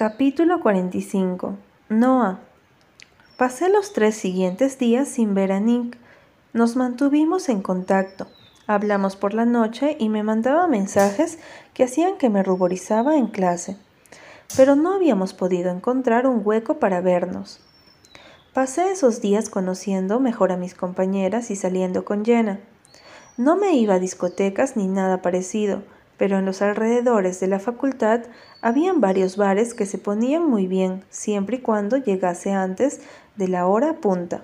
Capítulo 45 Noah Pasé los tres siguientes días sin ver a Nick. Nos mantuvimos en contacto. Hablamos por la noche y me mandaba mensajes que hacían que me ruborizaba en clase. Pero no habíamos podido encontrar un hueco para vernos. Pasé esos días conociendo mejor a mis compañeras y saliendo con Jenna. No me iba a discotecas ni nada parecido, pero en los alrededores de la facultad habían varios bares que se ponían muy bien siempre y cuando llegase antes de la hora punta.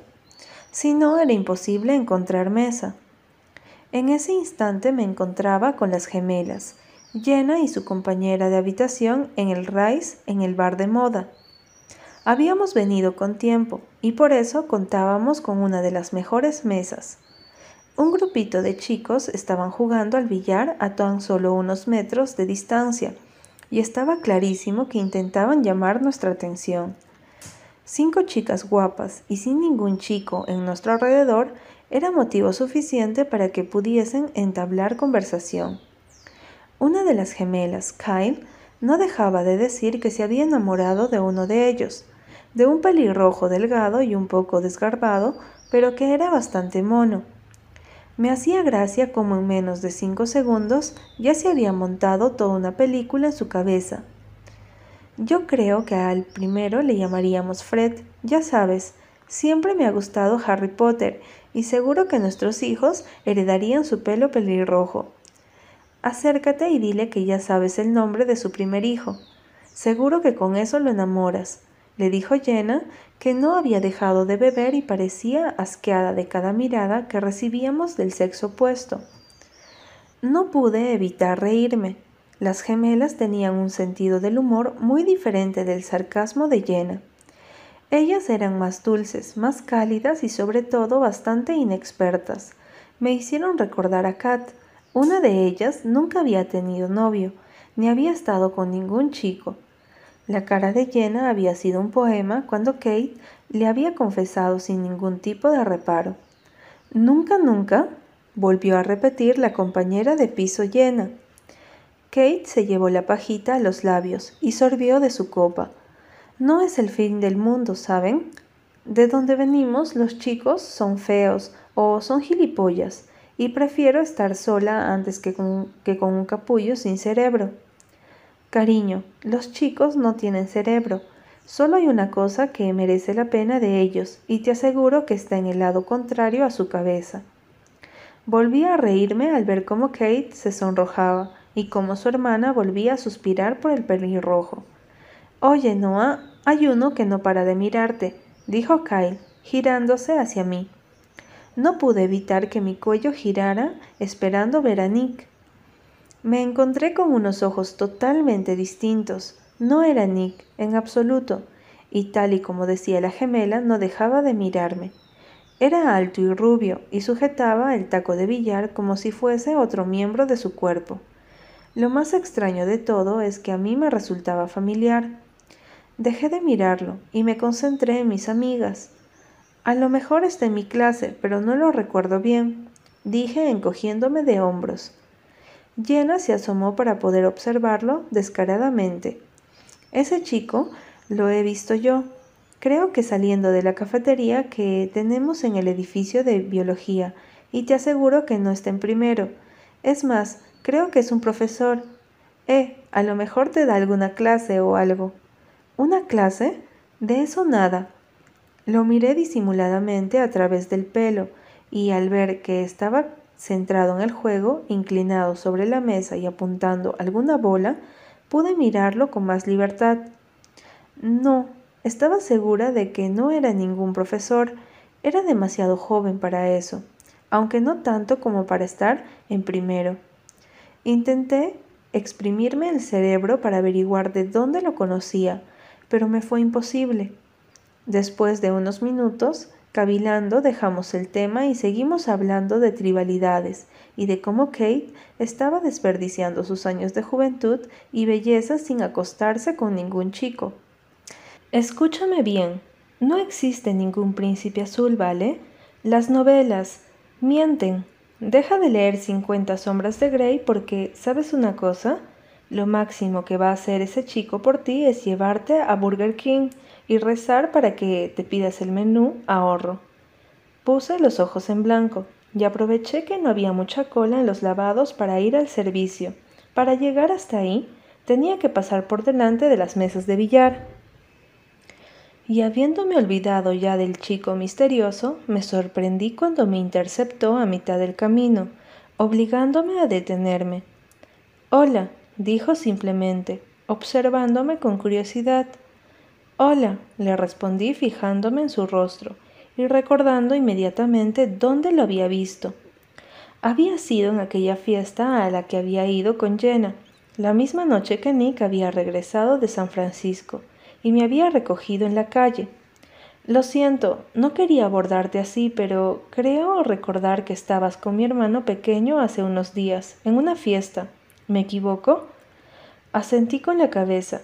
Si no, era imposible encontrar mesa. En ese instante me encontraba con las gemelas, Jenna y su compañera de habitación en el Rice, en el bar de moda. Habíamos venido con tiempo y por eso contábamos con una de las mejores mesas. Un grupito de chicos estaban jugando al billar a tan solo unos metros de distancia, y estaba clarísimo que intentaban llamar nuestra atención. Cinco chicas guapas y sin ningún chico en nuestro alrededor era motivo suficiente para que pudiesen entablar conversación. Una de las gemelas, Kyle, no dejaba de decir que se había enamorado de uno de ellos, de un pelirrojo delgado y un poco desgarbado, pero que era bastante mono me hacía gracia como en menos de cinco segundos ya se había montado toda una película en su cabeza. Yo creo que al primero le llamaríamos Fred, ya sabes, siempre me ha gustado Harry Potter y seguro que nuestros hijos heredarían su pelo pelirrojo. Acércate y dile que ya sabes el nombre de su primer hijo. Seguro que con eso lo enamoras le dijo Jenna que no había dejado de beber y parecía asqueada de cada mirada que recibíamos del sexo opuesto. No pude evitar reírme. Las gemelas tenían un sentido del humor muy diferente del sarcasmo de Jenna. Ellas eran más dulces, más cálidas y sobre todo bastante inexpertas. Me hicieron recordar a Kat. Una de ellas nunca había tenido novio, ni había estado con ningún chico. La cara de Jenna había sido un poema cuando Kate le había confesado sin ningún tipo de reparo. Nunca, nunca, volvió a repetir la compañera de piso Jenna. Kate se llevó la pajita a los labios y sorbió de su copa. No es el fin del mundo, ¿saben? De donde venimos los chicos son feos o son gilipollas y prefiero estar sola antes que con, que con un capullo sin cerebro. Cariño, los chicos no tienen cerebro. Solo hay una cosa que merece la pena de ellos, y te aseguro que está en el lado contrario a su cabeza. Volví a reírme al ver cómo Kate se sonrojaba y cómo su hermana volvía a suspirar por el pelirrojo. Oye, Noah, hay uno que no para de mirarte, dijo Kyle, girándose hacia mí. No pude evitar que mi cuello girara esperando ver a Nick. Me encontré con unos ojos totalmente distintos. No era Nick, en absoluto, y tal y como decía la gemela, no dejaba de mirarme. Era alto y rubio, y sujetaba el taco de billar como si fuese otro miembro de su cuerpo. Lo más extraño de todo es que a mí me resultaba familiar. Dejé de mirarlo y me concentré en mis amigas. A lo mejor está en mi clase, pero no lo recuerdo bien, dije encogiéndome de hombros. Jenna se asomó para poder observarlo descaradamente. Ese chico lo he visto yo. Creo que saliendo de la cafetería que tenemos en el edificio de biología, y te aseguro que no está en primero. Es más, creo que es un profesor. Eh, a lo mejor te da alguna clase o algo. ¿Una clase? De eso nada. Lo miré disimuladamente a través del pelo, y al ver que estaba Centrado en el juego, inclinado sobre la mesa y apuntando alguna bola, pude mirarlo con más libertad. No, estaba segura de que no era ningún profesor, era demasiado joven para eso, aunque no tanto como para estar en primero. Intenté exprimirme el cerebro para averiguar de dónde lo conocía, pero me fue imposible. Después de unos minutos, Cavilando dejamos el tema y seguimos hablando de tribalidades y de cómo Kate estaba desperdiciando sus años de juventud y belleza sin acostarse con ningún chico. Escúchame bien, no existe ningún príncipe azul, ¿vale? Las novelas mienten. Deja de leer 50 sombras de Grey porque, ¿sabes una cosa? Lo máximo que va a hacer ese chico por ti es llevarte a Burger King y rezar para que te pidas el menú ahorro. Puse los ojos en blanco y aproveché que no había mucha cola en los lavados para ir al servicio. Para llegar hasta ahí tenía que pasar por delante de las mesas de billar. Y habiéndome olvidado ya del chico misterioso, me sorprendí cuando me interceptó a mitad del camino, obligándome a detenerme. Hola, dijo simplemente, observándome con curiosidad. Hola, le respondí fijándome en su rostro y recordando inmediatamente dónde lo había visto. Había sido en aquella fiesta a la que había ido con Jenna, la misma noche que Nick había regresado de San Francisco y me había recogido en la calle. Lo siento, no quería abordarte así, pero creo recordar que estabas con mi hermano pequeño hace unos días, en una fiesta. ¿Me equivoco? Asentí con la cabeza.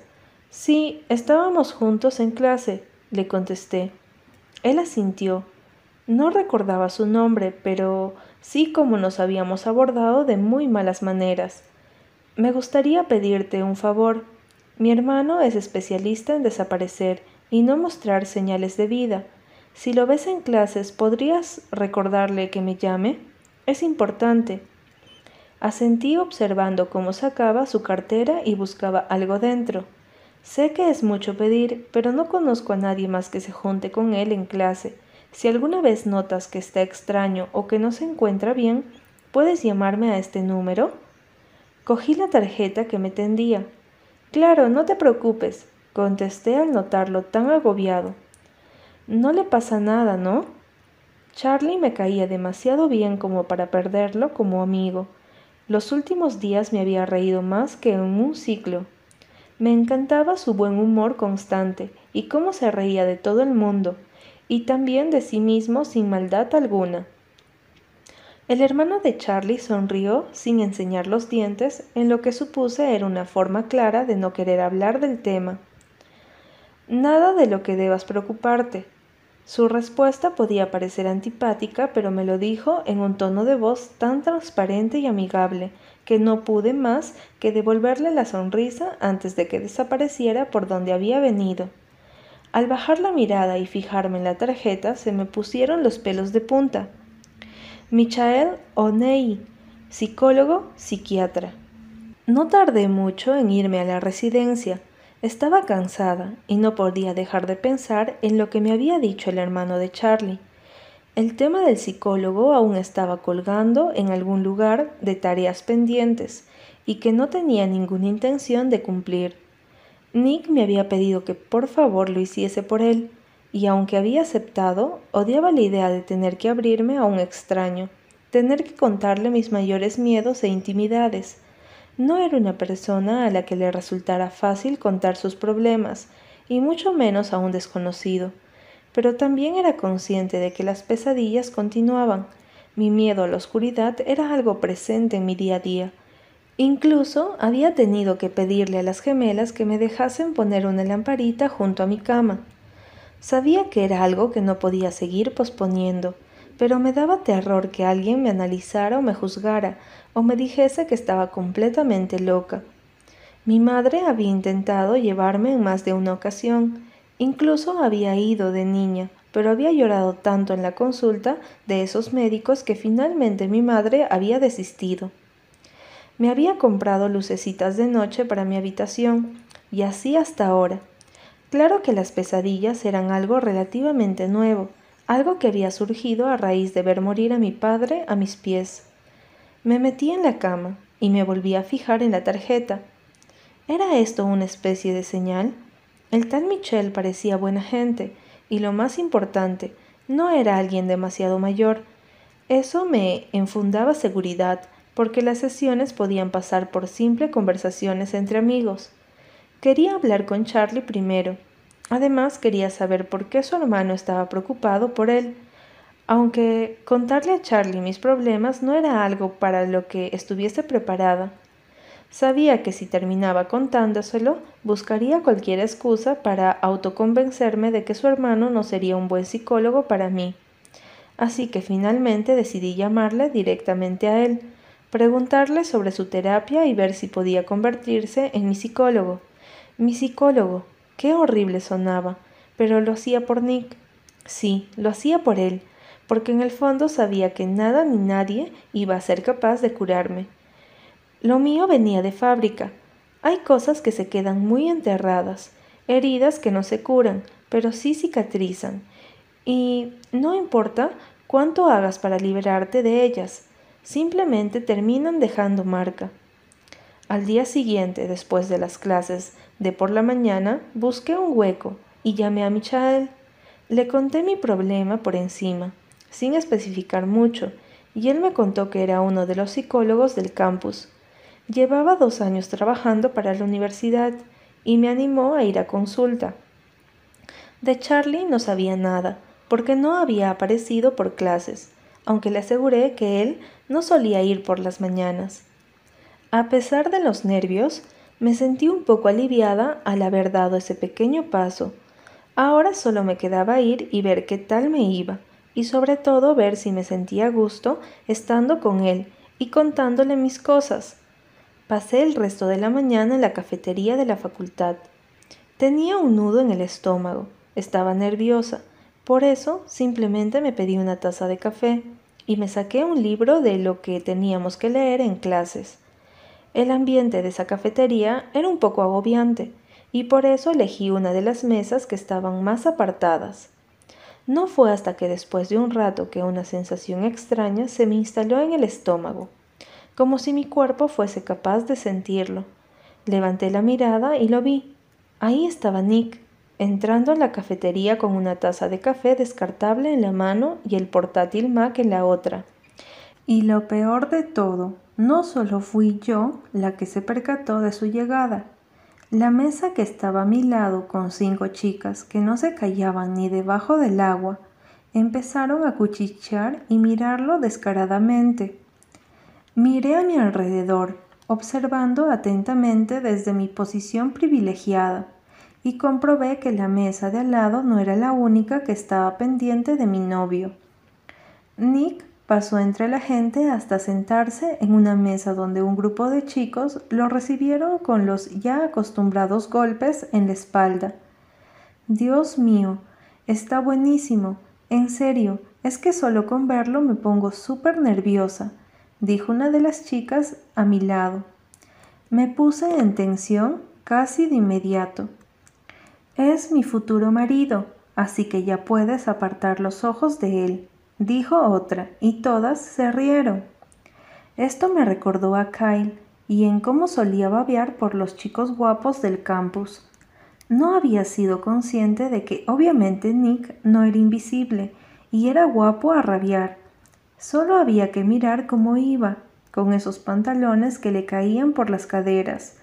Sí, estábamos juntos en clase, le contesté. Él asintió. No recordaba su nombre, pero sí como nos habíamos abordado de muy malas maneras. Me gustaría pedirte un favor. Mi hermano es especialista en desaparecer y no mostrar señales de vida. Si lo ves en clases, ¿podrías recordarle que me llame? Es importante. Asentí observando cómo sacaba su cartera y buscaba algo dentro. Sé que es mucho pedir, pero no conozco a nadie más que se junte con él en clase. Si alguna vez notas que está extraño o que no se encuentra bien, ¿puedes llamarme a este número? Cogí la tarjeta que me tendía. Claro, no te preocupes, contesté al notarlo tan agobiado. No le pasa nada, ¿no? Charlie me caía demasiado bien como para perderlo como amigo. Los últimos días me había reído más que en un ciclo. Me encantaba su buen humor constante y cómo se reía de todo el mundo, y también de sí mismo sin maldad alguna. El hermano de Charlie sonrió sin enseñar los dientes, en lo que supuse era una forma clara de no querer hablar del tema. Nada de lo que debas preocuparte. Su respuesta podía parecer antipática, pero me lo dijo en un tono de voz tan transparente y amigable que no pude más que devolverle la sonrisa antes de que desapareciera por donde había venido. Al bajar la mirada y fijarme en la tarjeta se me pusieron los pelos de punta. Michael O'Neill, psicólogo, psiquiatra. No tardé mucho en irme a la residencia. Estaba cansada y no podía dejar de pensar en lo que me había dicho el hermano de Charlie. El tema del psicólogo aún estaba colgando en algún lugar de tareas pendientes y que no tenía ninguna intención de cumplir. Nick me había pedido que por favor lo hiciese por él, y aunque había aceptado, odiaba la idea de tener que abrirme a un extraño, tener que contarle mis mayores miedos e intimidades. No era una persona a la que le resultara fácil contar sus problemas, y mucho menos a un desconocido pero también era consciente de que las pesadillas continuaban. Mi miedo a la oscuridad era algo presente en mi día a día. Incluso había tenido que pedirle a las gemelas que me dejasen poner una lamparita junto a mi cama. Sabía que era algo que no podía seguir posponiendo, pero me daba terror que alguien me analizara o me juzgara, o me dijese que estaba completamente loca. Mi madre había intentado llevarme en más de una ocasión, Incluso había ido de niña, pero había llorado tanto en la consulta de esos médicos que finalmente mi madre había desistido. Me había comprado lucecitas de noche para mi habitación, y así hasta ahora. Claro que las pesadillas eran algo relativamente nuevo, algo que había surgido a raíz de ver morir a mi padre a mis pies. Me metí en la cama y me volví a fijar en la tarjeta. ¿Era esto una especie de señal? El tal Michel parecía buena gente y lo más importante, no era alguien demasiado mayor. Eso me enfundaba seguridad, porque las sesiones podían pasar por simple conversaciones entre amigos. Quería hablar con Charlie primero. Además quería saber por qué su hermano estaba preocupado por él, aunque contarle a Charlie mis problemas no era algo para lo que estuviese preparada. Sabía que si terminaba contándoselo, buscaría cualquier excusa para autoconvencerme de que su hermano no sería un buen psicólogo para mí. Así que finalmente decidí llamarle directamente a él, preguntarle sobre su terapia y ver si podía convertirse en mi psicólogo. Mi psicólogo. Qué horrible sonaba, pero lo hacía por Nick. Sí, lo hacía por él, porque en el fondo sabía que nada ni nadie iba a ser capaz de curarme. Lo mío venía de fábrica. Hay cosas que se quedan muy enterradas, heridas que no se curan, pero sí cicatrizan. Y no importa cuánto hagas para liberarte de ellas, simplemente terminan dejando marca. Al día siguiente, después de las clases de por la mañana, busqué un hueco y llamé a Michael. Le conté mi problema por encima, sin especificar mucho, y él me contó que era uno de los psicólogos del campus. Llevaba dos años trabajando para la universidad y me animó a ir a consulta. De Charlie no sabía nada, porque no había aparecido por clases, aunque le aseguré que él no solía ir por las mañanas. A pesar de los nervios, me sentí un poco aliviada al haber dado ese pequeño paso. Ahora solo me quedaba ir y ver qué tal me iba, y sobre todo ver si me sentía a gusto estando con él y contándole mis cosas. Pasé el resto de la mañana en la cafetería de la facultad. Tenía un nudo en el estómago, estaba nerviosa, por eso simplemente me pedí una taza de café y me saqué un libro de lo que teníamos que leer en clases. El ambiente de esa cafetería era un poco agobiante, y por eso elegí una de las mesas que estaban más apartadas. No fue hasta que después de un rato que una sensación extraña se me instaló en el estómago, como si mi cuerpo fuese capaz de sentirlo. Levanté la mirada y lo vi. Ahí estaba Nick, entrando en la cafetería con una taza de café descartable en la mano y el portátil Mac en la otra. Y lo peor de todo, no solo fui yo la que se percató de su llegada. La mesa que estaba a mi lado con cinco chicas que no se callaban ni debajo del agua, empezaron a cuchichear y mirarlo descaradamente. Miré a mi alrededor, observando atentamente desde mi posición privilegiada y comprobé que la mesa de al lado no era la única que estaba pendiente de mi novio. Nick pasó entre la gente hasta sentarse en una mesa donde un grupo de chicos lo recibieron con los ya acostumbrados golpes en la espalda. Dios mío, está buenísimo. En serio, es que solo con verlo me pongo súper nerviosa, dijo una de las chicas a mi lado. Me puse en tensión casi de inmediato. Es mi futuro marido, así que ya puedes apartar los ojos de él, dijo otra, y todas se rieron. Esto me recordó a Kyle y en cómo solía babear por los chicos guapos del campus. No había sido consciente de que obviamente Nick no era invisible y era guapo a rabiar. Solo había que mirar cómo iba, con esos pantalones que le caían por las caderas,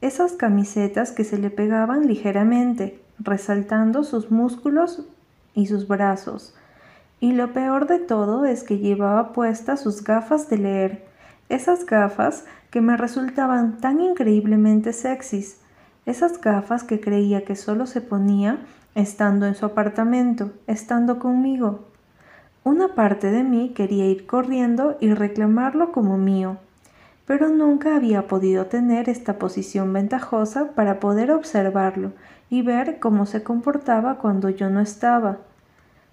esas camisetas que se le pegaban ligeramente, resaltando sus músculos y sus brazos. Y lo peor de todo es que llevaba puestas sus gafas de leer, esas gafas que me resultaban tan increíblemente sexys, esas gafas que creía que solo se ponía estando en su apartamento, estando conmigo. Una parte de mí quería ir corriendo y reclamarlo como mío, pero nunca había podido tener esta posición ventajosa para poder observarlo y ver cómo se comportaba cuando yo no estaba.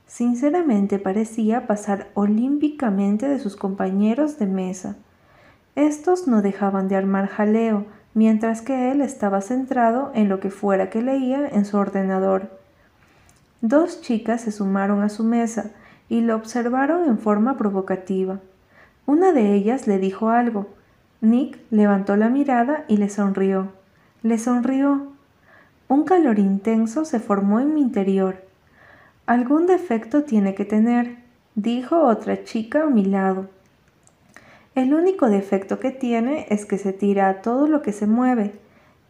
Sinceramente parecía pasar olímpicamente de sus compañeros de mesa. Estos no dejaban de armar jaleo, mientras que él estaba centrado en lo que fuera que leía en su ordenador. Dos chicas se sumaron a su mesa y lo observaron en forma provocativa. Una de ellas le dijo algo, Nick levantó la mirada y le sonrió. Le sonrió. Un calor intenso se formó en mi interior. Algún defecto tiene que tener, dijo otra chica a mi lado. El único defecto que tiene es que se tira a todo lo que se mueve.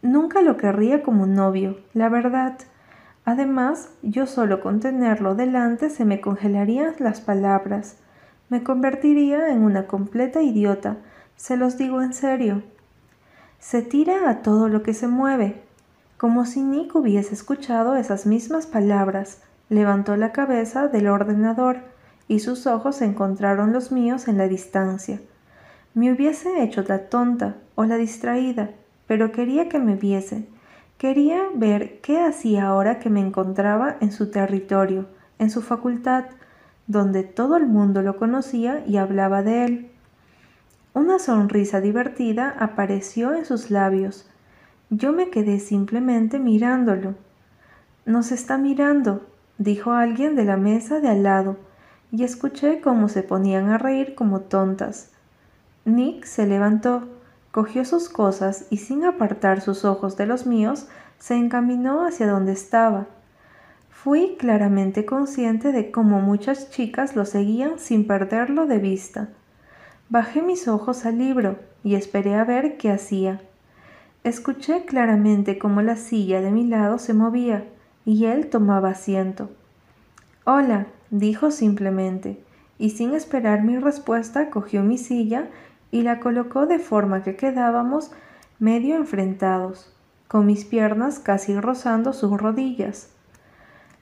Nunca lo querría como novio, la verdad. Además, yo solo con tenerlo delante se me congelarían las palabras. Me convertiría en una completa idiota se los digo en serio. Se tira a todo lo que se mueve. Como si Nick hubiese escuchado esas mismas palabras, levantó la cabeza del ordenador y sus ojos encontraron los míos en la distancia. Me hubiese hecho la tonta o la distraída, pero quería que me viese. Quería ver qué hacía ahora que me encontraba en su territorio, en su facultad, donde todo el mundo lo conocía y hablaba de él. Una sonrisa divertida apareció en sus labios. Yo me quedé simplemente mirándolo. Nos está mirando, dijo alguien de la mesa de al lado, y escuché cómo se ponían a reír como tontas. Nick se levantó, cogió sus cosas y sin apartar sus ojos de los míos, se encaminó hacia donde estaba. Fui claramente consciente de cómo muchas chicas lo seguían sin perderlo de vista. Bajé mis ojos al libro y esperé a ver qué hacía. Escuché claramente cómo la silla de mi lado se movía y él tomaba asiento. Hola, dijo simplemente, y sin esperar mi respuesta cogió mi silla y la colocó de forma que quedábamos medio enfrentados, con mis piernas casi rozando sus rodillas.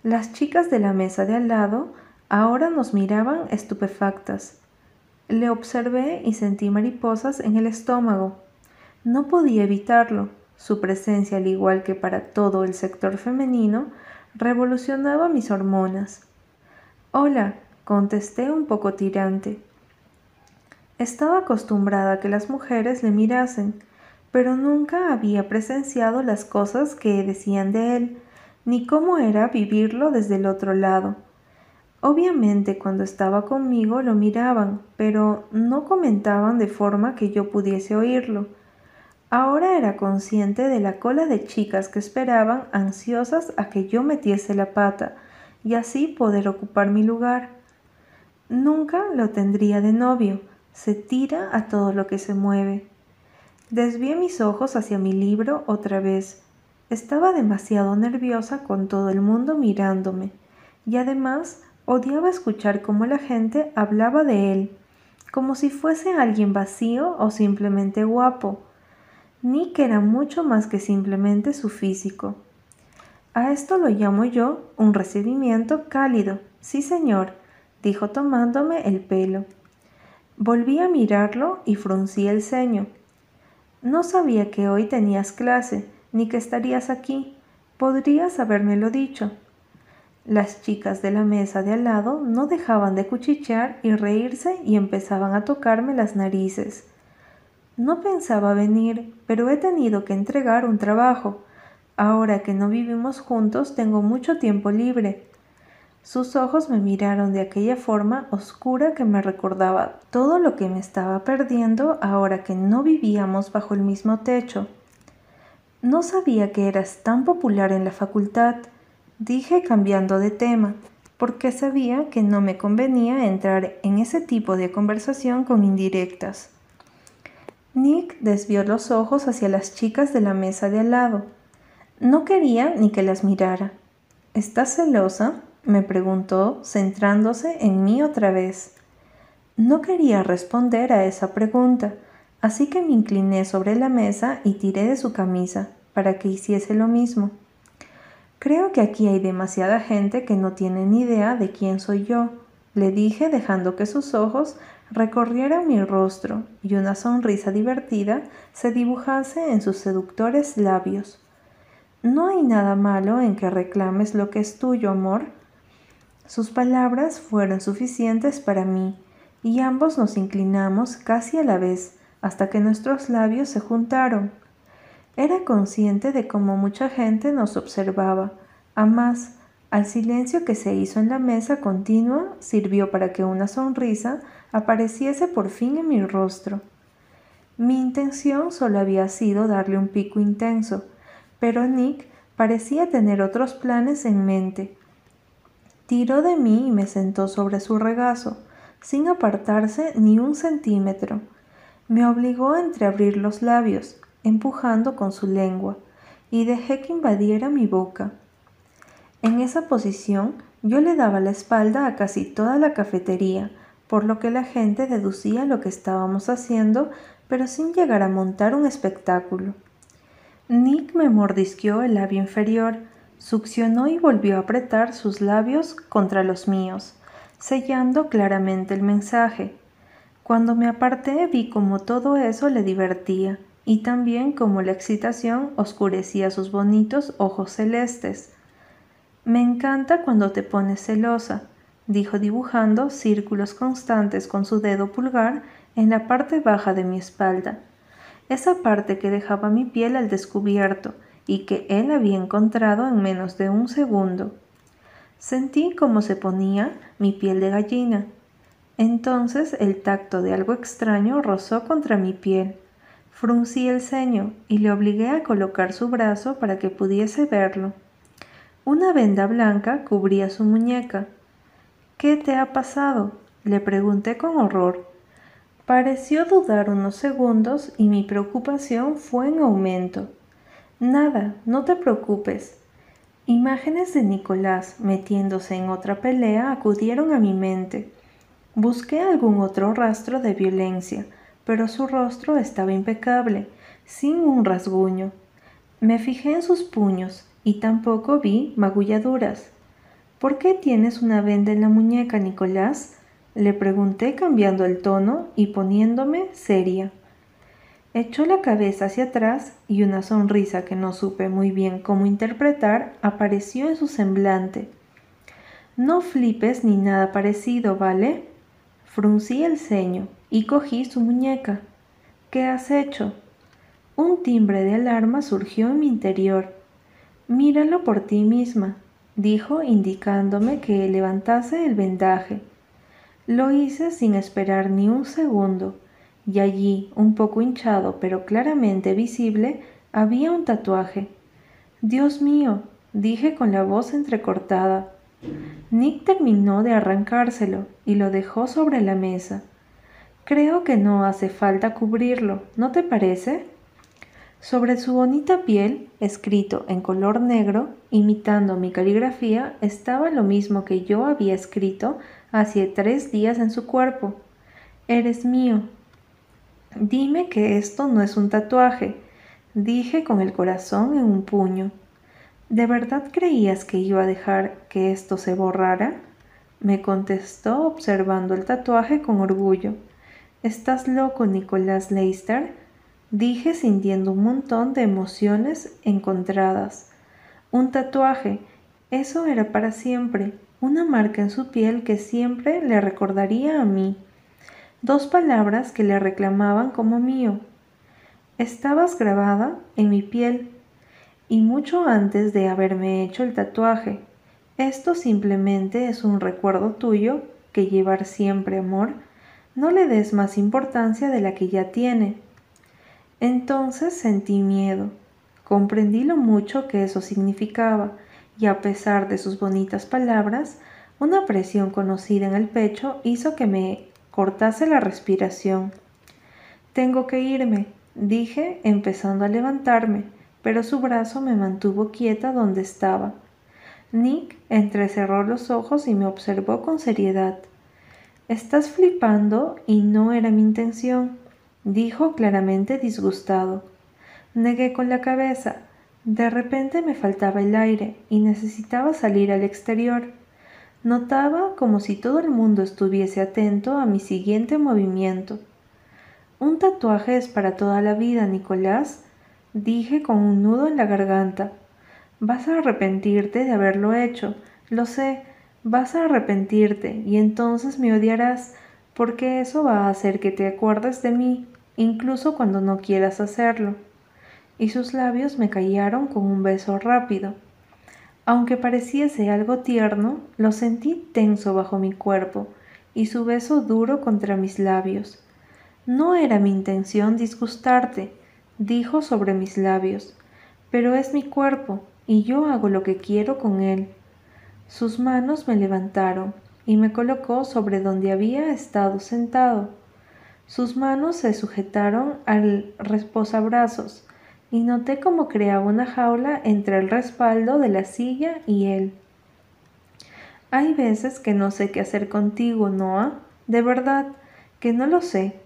Las chicas de la mesa de al lado ahora nos miraban estupefactas. Le observé y sentí mariposas en el estómago. No podía evitarlo. Su presencia, al igual que para todo el sector femenino, revolucionaba mis hormonas. Hola, contesté un poco tirante. Estaba acostumbrada a que las mujeres le mirasen, pero nunca había presenciado las cosas que decían de él, ni cómo era vivirlo desde el otro lado. Obviamente cuando estaba conmigo lo miraban, pero no comentaban de forma que yo pudiese oírlo. Ahora era consciente de la cola de chicas que esperaban ansiosas a que yo metiese la pata y así poder ocupar mi lugar. Nunca lo tendría de novio, se tira a todo lo que se mueve. Desvié mis ojos hacia mi libro otra vez. Estaba demasiado nerviosa con todo el mundo mirándome y además odiaba escuchar cómo la gente hablaba de él, como si fuese alguien vacío o simplemente guapo Nick era mucho más que simplemente su físico. A esto lo llamo yo un recibimiento cálido. Sí, señor, dijo tomándome el pelo. Volví a mirarlo y fruncí el ceño. No sabía que hoy tenías clase, ni que estarías aquí. Podrías habérmelo dicho. Las chicas de la mesa de al lado no dejaban de cuchichear y reírse y empezaban a tocarme las narices. No pensaba venir, pero he tenido que entregar un trabajo. Ahora que no vivimos juntos tengo mucho tiempo libre. Sus ojos me miraron de aquella forma oscura que me recordaba todo lo que me estaba perdiendo ahora que no vivíamos bajo el mismo techo. No sabía que eras tan popular en la facultad, dije cambiando de tema, porque sabía que no me convenía entrar en ese tipo de conversación con indirectas. Nick desvió los ojos hacia las chicas de la mesa de al lado. No quería ni que las mirara. ¿Estás celosa? me preguntó, centrándose en mí otra vez. No quería responder a esa pregunta, así que me incliné sobre la mesa y tiré de su camisa para que hiciese lo mismo. Creo que aquí hay demasiada gente que no tiene ni idea de quién soy yo, le dije dejando que sus ojos recorriera mi rostro y una sonrisa divertida se dibujase en sus seductores labios. No hay nada malo en que reclames lo que es tuyo, amor. Sus palabras fueron suficientes para mí, y ambos nos inclinamos casi a la vez hasta que nuestros labios se juntaron. Era consciente de cómo mucha gente nos observaba, a más, al silencio que se hizo en la mesa continua sirvió para que una sonrisa apareciese por fin en mi rostro. Mi intención solo había sido darle un pico intenso, pero Nick parecía tener otros planes en mente. Tiró de mí y me sentó sobre su regazo, sin apartarse ni un centímetro. Me obligó a entreabrir los labios, empujando con su lengua, y dejé que invadiera mi boca. En esa posición yo le daba la espalda a casi toda la cafetería, por lo que la gente deducía lo que estábamos haciendo, pero sin llegar a montar un espectáculo. Nick me mordisqueó el labio inferior, succionó y volvió a apretar sus labios contra los míos, sellando claramente el mensaje. Cuando me aparté vi como todo eso le divertía y también como la excitación oscurecía sus bonitos ojos celestes. Me encanta cuando te pones celosa, dijo dibujando círculos constantes con su dedo pulgar en la parte baja de mi espalda, esa parte que dejaba mi piel al descubierto y que él había encontrado en menos de un segundo. Sentí como se ponía mi piel de gallina. Entonces el tacto de algo extraño rozó contra mi piel. Fruncí el ceño y le obligué a colocar su brazo para que pudiese verlo. Una venda blanca cubría su muñeca. ¿Qué te ha pasado? le pregunté con horror. Pareció dudar unos segundos y mi preocupación fue en aumento. Nada, no te preocupes. Imágenes de Nicolás metiéndose en otra pelea acudieron a mi mente. Busqué algún otro rastro de violencia, pero su rostro estaba impecable, sin un rasguño. Me fijé en sus puños y tampoco vi magulladuras. ¿Por qué tienes una venda en la muñeca, Nicolás? Le pregunté cambiando el tono y poniéndome seria. Echó la cabeza hacia atrás y una sonrisa que no supe muy bien cómo interpretar apareció en su semblante. No flipes ni nada parecido, ¿vale? Fruncí el ceño y cogí su muñeca. ¿Qué has hecho? Un timbre de alarma surgió en mi interior. Míralo por ti misma, dijo indicándome que levantase el vendaje. Lo hice sin esperar ni un segundo y allí, un poco hinchado pero claramente visible, había un tatuaje. Dios mío, dije con la voz entrecortada. Nick terminó de arrancárselo y lo dejó sobre la mesa. Creo que no hace falta cubrirlo, ¿no te parece? Sobre su bonita piel, escrito en color negro, imitando mi caligrafía, estaba lo mismo que yo había escrito hace tres días en su cuerpo. Eres mío, Dime que esto no es un tatuaje, dije con el corazón en un puño. ¿De verdad creías que iba a dejar que esto se borrara? Me contestó observando el tatuaje con orgullo. ¿Estás loco, Nicolás Leister? Dije sintiendo un montón de emociones encontradas. Un tatuaje, eso era para siempre, una marca en su piel que siempre le recordaría a mí dos palabras que le reclamaban como mío. Estabas grabada en mi piel y mucho antes de haberme hecho el tatuaje. Esto simplemente es un recuerdo tuyo que llevar siempre amor. No le des más importancia de la que ya tiene. Entonces sentí miedo. Comprendí lo mucho que eso significaba y a pesar de sus bonitas palabras, una presión conocida en el pecho hizo que me cortase la respiración. Tengo que irme, dije, empezando a levantarme, pero su brazo me mantuvo quieta donde estaba. Nick entrecerró los ojos y me observó con seriedad. Estás flipando y no era mi intención, dijo claramente disgustado. Negué con la cabeza. De repente me faltaba el aire y necesitaba salir al exterior. Notaba como si todo el mundo estuviese atento a mi siguiente movimiento. Un tatuaje es para toda la vida, Nicolás, dije con un nudo en la garganta. Vas a arrepentirte de haberlo hecho, lo sé, vas a arrepentirte y entonces me odiarás, porque eso va a hacer que te acuerdes de mí, incluso cuando no quieras hacerlo. Y sus labios me callaron con un beso rápido. Aunque pareciese algo tierno, lo sentí tenso bajo mi cuerpo y su beso duro contra mis labios. No era mi intención disgustarte, dijo sobre mis labios, pero es mi cuerpo y yo hago lo que quiero con él. Sus manos me levantaron y me colocó sobre donde había estado sentado. Sus manos se sujetaron al reposabrazos y noté cómo creaba una jaula entre el respaldo de la silla y él. Hay veces que no sé qué hacer contigo, Noah. De verdad, que no lo sé.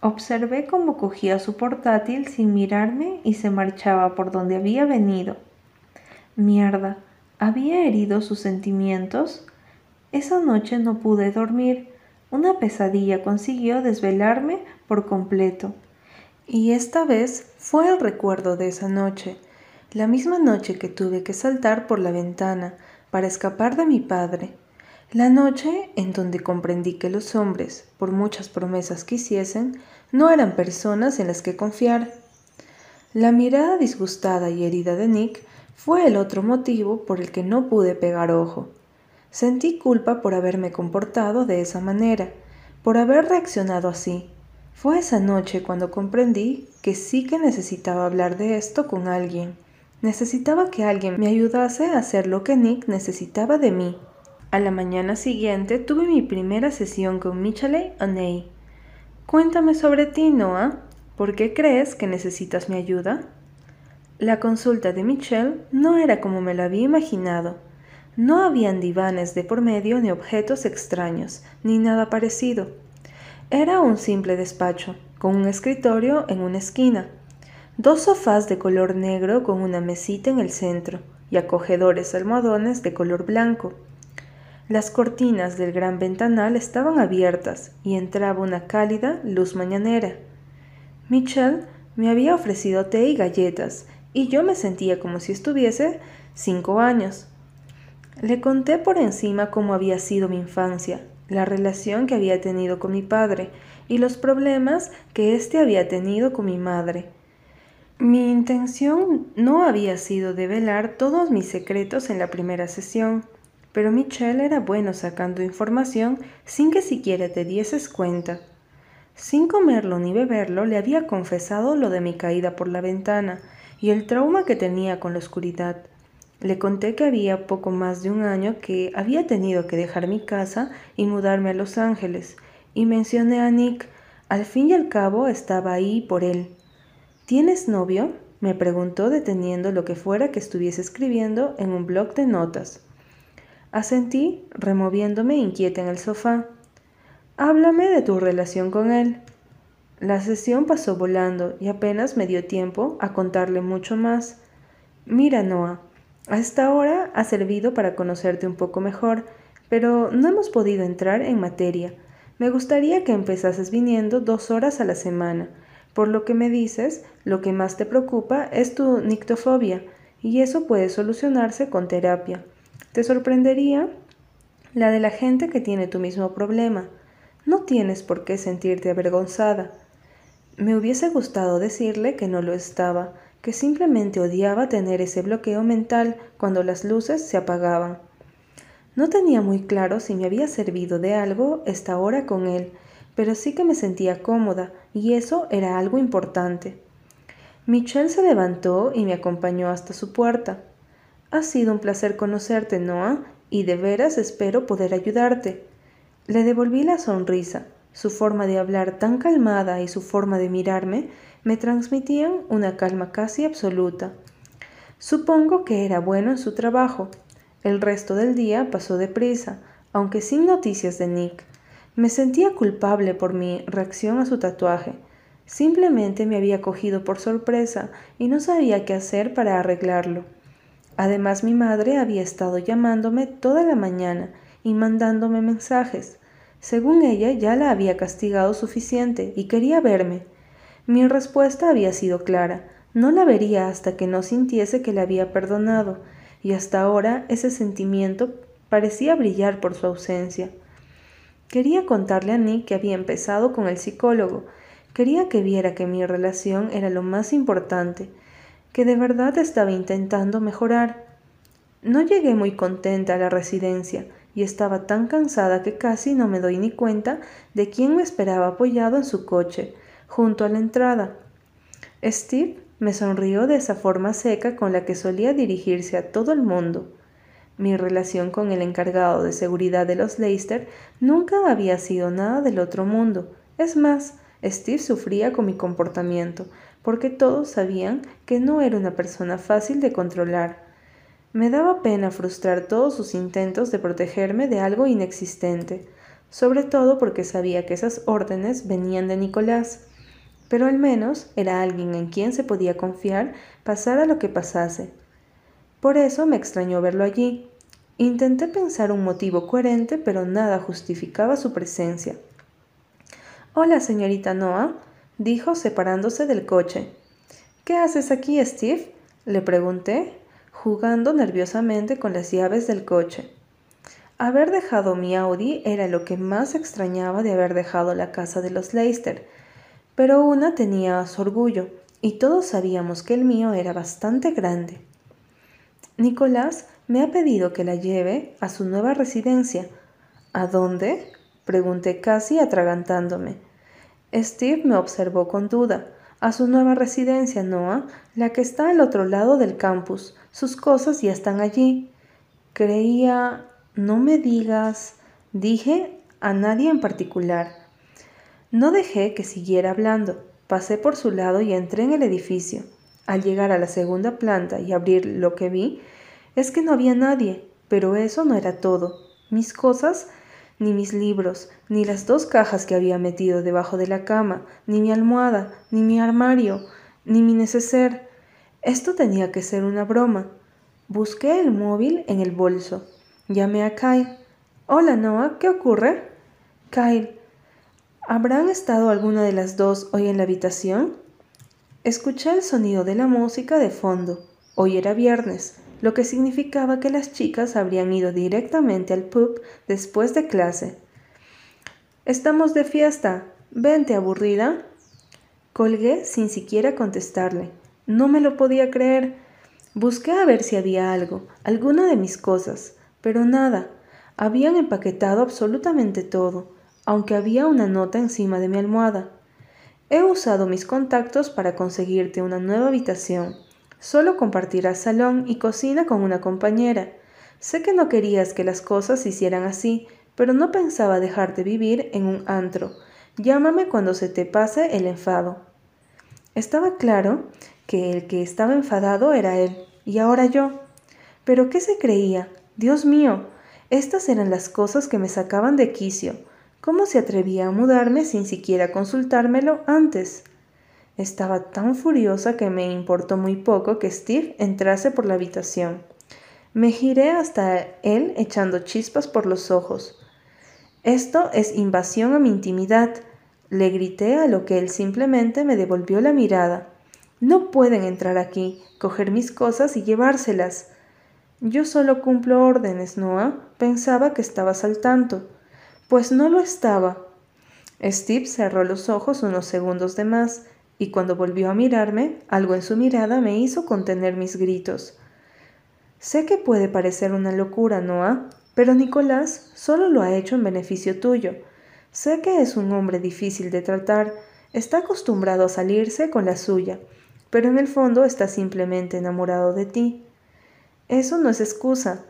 Observé cómo cogía su portátil sin mirarme y se marchaba por donde había venido. Mierda, ¿había herido sus sentimientos? Esa noche no pude dormir. Una pesadilla consiguió desvelarme por completo. Y esta vez fue el recuerdo de esa noche, la misma noche que tuve que saltar por la ventana para escapar de mi padre, la noche en donde comprendí que los hombres, por muchas promesas que hiciesen, no eran personas en las que confiar. La mirada disgustada y herida de Nick fue el otro motivo por el que no pude pegar ojo. Sentí culpa por haberme comportado de esa manera, por haber reaccionado así. Fue esa noche cuando comprendí que sí que necesitaba hablar de esto con alguien. Necesitaba que alguien me ayudase a hacer lo que Nick necesitaba de mí. A la mañana siguiente tuve mi primera sesión con Michele O'Neill. Cuéntame sobre ti, Noah. ¿Por qué crees que necesitas mi ayuda? La consulta de Michelle no era como me lo había imaginado. No habían divanes de por medio ni objetos extraños, ni nada parecido. Era un simple despacho, con un escritorio en una esquina, dos sofás de color negro con una mesita en el centro y acogedores almohadones de color blanco. Las cortinas del gran ventanal estaban abiertas y entraba una cálida luz mañanera. Michelle me había ofrecido té y galletas y yo me sentía como si estuviese cinco años. Le conté por encima cómo había sido mi infancia, la relación que había tenido con mi padre y los problemas que éste había tenido con mi madre. Mi intención no había sido develar todos mis secretos en la primera sesión, pero Michelle era bueno sacando información sin que siquiera te dieses cuenta. Sin comerlo ni beberlo, le había confesado lo de mi caída por la ventana y el trauma que tenía con la oscuridad. Le conté que había poco más de un año que había tenido que dejar mi casa y mudarme a Los Ángeles, y mencioné a Nick. Al fin y al cabo estaba ahí por él. ¿Tienes novio? me preguntó deteniendo lo que fuera que estuviese escribiendo en un bloc de notas. Asentí, removiéndome inquieta en el sofá. Háblame de tu relación con él. La sesión pasó volando y apenas me dio tiempo a contarle mucho más. Mira, Noah, a esta hora ha servido para conocerte un poco mejor, pero no hemos podido entrar en materia. Me gustaría que empezases viniendo dos horas a la semana. Por lo que me dices, lo que más te preocupa es tu nictofobia, y eso puede solucionarse con terapia. Te sorprendería la de la gente que tiene tu mismo problema. No tienes por qué sentirte avergonzada. Me hubiese gustado decirle que no lo estaba, que simplemente odiaba tener ese bloqueo mental cuando las luces se apagaban. No tenía muy claro si me había servido de algo esta hora con él, pero sí que me sentía cómoda, y eso era algo importante. Michelle se levantó y me acompañó hasta su puerta. Ha sido un placer conocerte, Noah, y de veras espero poder ayudarte. Le devolví la sonrisa. Su forma de hablar tan calmada y su forma de mirarme me transmitían una calma casi absoluta. Supongo que era bueno en su trabajo. El resto del día pasó deprisa, aunque sin noticias de Nick. Me sentía culpable por mi reacción a su tatuaje. Simplemente me había cogido por sorpresa y no sabía qué hacer para arreglarlo. Además mi madre había estado llamándome toda la mañana y mandándome mensajes. Según ella ya la había castigado suficiente y quería verme. Mi respuesta había sido clara, no la vería hasta que no sintiese que la había perdonado, y hasta ahora ese sentimiento parecía brillar por su ausencia. Quería contarle a Nick que había empezado con el psicólogo, quería que viera que mi relación era lo más importante, que de verdad estaba intentando mejorar. No llegué muy contenta a la residencia y estaba tan cansada que casi no me doy ni cuenta de quién me esperaba apoyado en su coche, junto a la entrada. Steve me sonrió de esa forma seca con la que solía dirigirse a todo el mundo. Mi relación con el encargado de seguridad de los Leicester nunca había sido nada del otro mundo. Es más, Steve sufría con mi comportamiento, porque todos sabían que no era una persona fácil de controlar. Me daba pena frustrar todos sus intentos de protegerme de algo inexistente, sobre todo porque sabía que esas órdenes venían de Nicolás pero al menos era alguien en quien se podía confiar pasara lo que pasase. Por eso me extrañó verlo allí. Intenté pensar un motivo coherente, pero nada justificaba su presencia. Hola, señorita Noah, dijo separándose del coche. ¿Qué haces aquí, Steve? le pregunté, jugando nerviosamente con las llaves del coche. Haber dejado mi Audi era lo que más extrañaba de haber dejado la casa de los Leicester, pero una tenía su orgullo, y todos sabíamos que el mío era bastante grande. Nicolás me ha pedido que la lleve a su nueva residencia. ¿A dónde? pregunté casi atragantándome. Steve me observó con duda. A su nueva residencia, Noah, la que está al otro lado del campus. Sus cosas ya están allí. Creía... No me digas... Dije a nadie en particular. No dejé que siguiera hablando. Pasé por su lado y entré en el edificio. Al llegar a la segunda planta y abrir lo que vi, es que no había nadie, pero eso no era todo. Mis cosas ni mis libros, ni las dos cajas que había metido debajo de la cama, ni mi almohada, ni mi armario, ni mi neceser. Esto tenía que ser una broma. Busqué el móvil en el bolso. Llamé a Kyle. Hola, Noah, ¿qué ocurre? Kyle, ¿habrán estado alguna de las dos hoy en la habitación? Escuché el sonido de la música de fondo. Hoy era viernes lo que significaba que las chicas habrían ido directamente al pub después de clase. Estamos de fiesta. Vente, aburrida. Colgué sin siquiera contestarle. No me lo podía creer. Busqué a ver si había algo, alguna de mis cosas, pero nada. Habían empaquetado absolutamente todo, aunque había una nota encima de mi almohada. He usado mis contactos para conseguirte una nueva habitación. Solo compartirás salón y cocina con una compañera. Sé que no querías que las cosas se hicieran así, pero no pensaba dejarte vivir en un antro. Llámame cuando se te pase el enfado. Estaba claro que el que estaba enfadado era él, y ahora yo. Pero ¿qué se creía? Dios mío, estas eran las cosas que me sacaban de quicio. ¿Cómo se atrevía a mudarme sin siquiera consultármelo antes? Estaba tan furiosa que me importó muy poco que Steve entrase por la habitación. Me giré hasta él echando chispas por los ojos. Esto es invasión a mi intimidad, le grité a lo que él simplemente me devolvió la mirada. No pueden entrar aquí, coger mis cosas y llevárselas. Yo solo cumplo órdenes, Noah. Pensaba que estabas al tanto. Pues no lo estaba. Steve cerró los ojos unos segundos de más y cuando volvió a mirarme, algo en su mirada me hizo contener mis gritos. Sé que puede parecer una locura, Noah, pero Nicolás solo lo ha hecho en beneficio tuyo. Sé que es un hombre difícil de tratar, está acostumbrado a salirse con la suya, pero en el fondo está simplemente enamorado de ti. Eso no es excusa.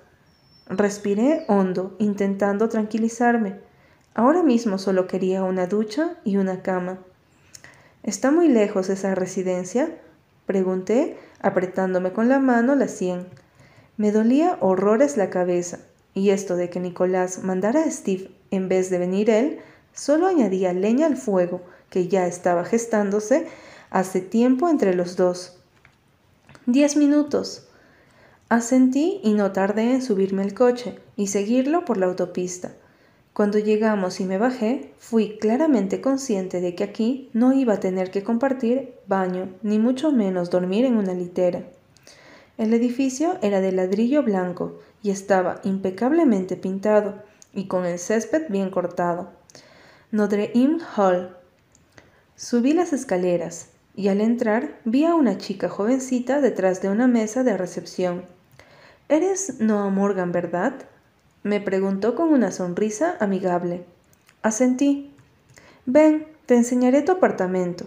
Respiré hondo, intentando tranquilizarme. Ahora mismo solo quería una ducha y una cama. ¿Está muy lejos esa residencia? Pregunté, apretándome con la mano la sien. Me dolía horrores la cabeza, y esto de que Nicolás mandara a Steve en vez de venir él, solo añadía leña al fuego que ya estaba gestándose hace tiempo entre los dos. Diez minutos. Asentí y no tardé en subirme el coche y seguirlo por la autopista. Cuando llegamos y me bajé, fui claramente consciente de que aquí no iba a tener que compartir baño, ni mucho menos dormir en una litera. El edificio era de ladrillo blanco y estaba impecablemente pintado y con el césped bien cortado. Notre Dame Hall. Subí las escaleras y al entrar vi a una chica jovencita detrás de una mesa de recepción. Eres Noah Morgan, ¿verdad? Me preguntó con una sonrisa amigable. Asentí. Ven, te enseñaré tu apartamento.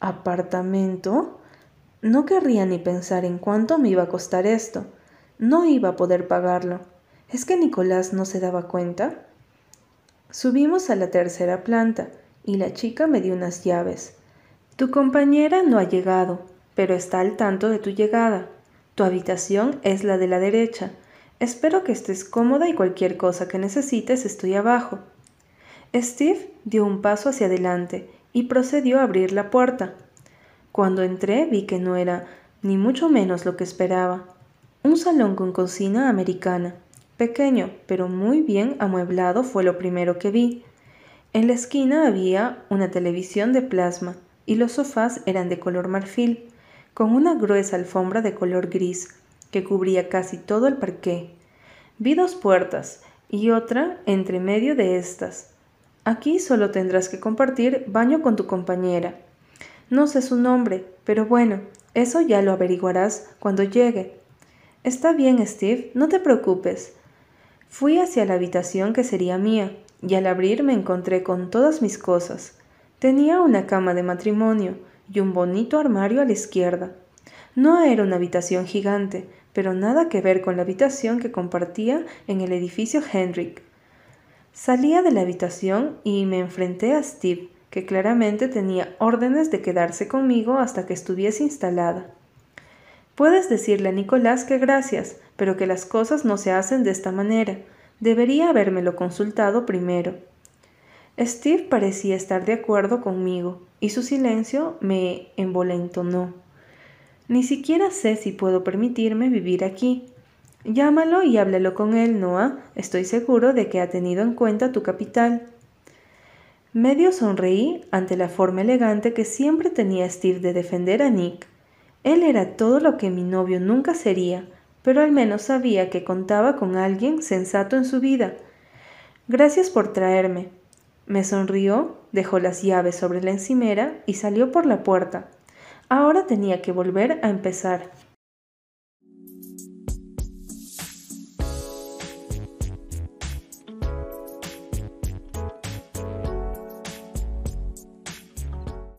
¿Apartamento? No querría ni pensar en cuánto me iba a costar esto. No iba a poder pagarlo. ¿Es que Nicolás no se daba cuenta? Subimos a la tercera planta y la chica me dio unas llaves. Tu compañera no ha llegado, pero está al tanto de tu llegada. Tu habitación es la de la derecha Espero que estés cómoda y cualquier cosa que necesites estoy abajo. Steve dio un paso hacia adelante y procedió a abrir la puerta. Cuando entré vi que no era ni mucho menos lo que esperaba. Un salón con cocina americana, Pequeño, pero muy bien amueblado fue lo primero que vi. En la esquina había una televisión de plasma y los sofás eran de color marfil, con una gruesa alfombra de color gris que cubría casi todo el parqué. Vi dos puertas y otra entre medio de estas. Aquí solo tendrás que compartir baño con tu compañera. No sé su nombre, pero bueno, eso ya lo averiguarás cuando llegue. Está bien, Steve, no te preocupes. Fui hacia la habitación que sería mía, y al abrir me encontré con todas mis cosas. Tenía una cama de matrimonio y un bonito armario a la izquierda. No era una habitación gigante, pero nada que ver con la habitación que compartía en el edificio Henrik. Salía de la habitación y me enfrenté a Steve, que claramente tenía órdenes de quedarse conmigo hasta que estuviese instalada. Puedes decirle a Nicolás que gracias, pero que las cosas no se hacen de esta manera. Debería habérmelo consultado primero. Steve parecía estar de acuerdo conmigo, y su silencio me envolentonó. Ni siquiera sé si puedo permitirme vivir aquí. Llámalo y háblalo con él, Noah. Estoy seguro de que ha tenido en cuenta tu capital. Medio sonreí ante la forma elegante que siempre tenía Steve de defender a Nick. Él era todo lo que mi novio nunca sería, pero al menos sabía que contaba con alguien sensato en su vida. Gracias por traerme. Me sonrió, dejó las llaves sobre la encimera y salió por la puerta. Ahora tenía que volver a empezar.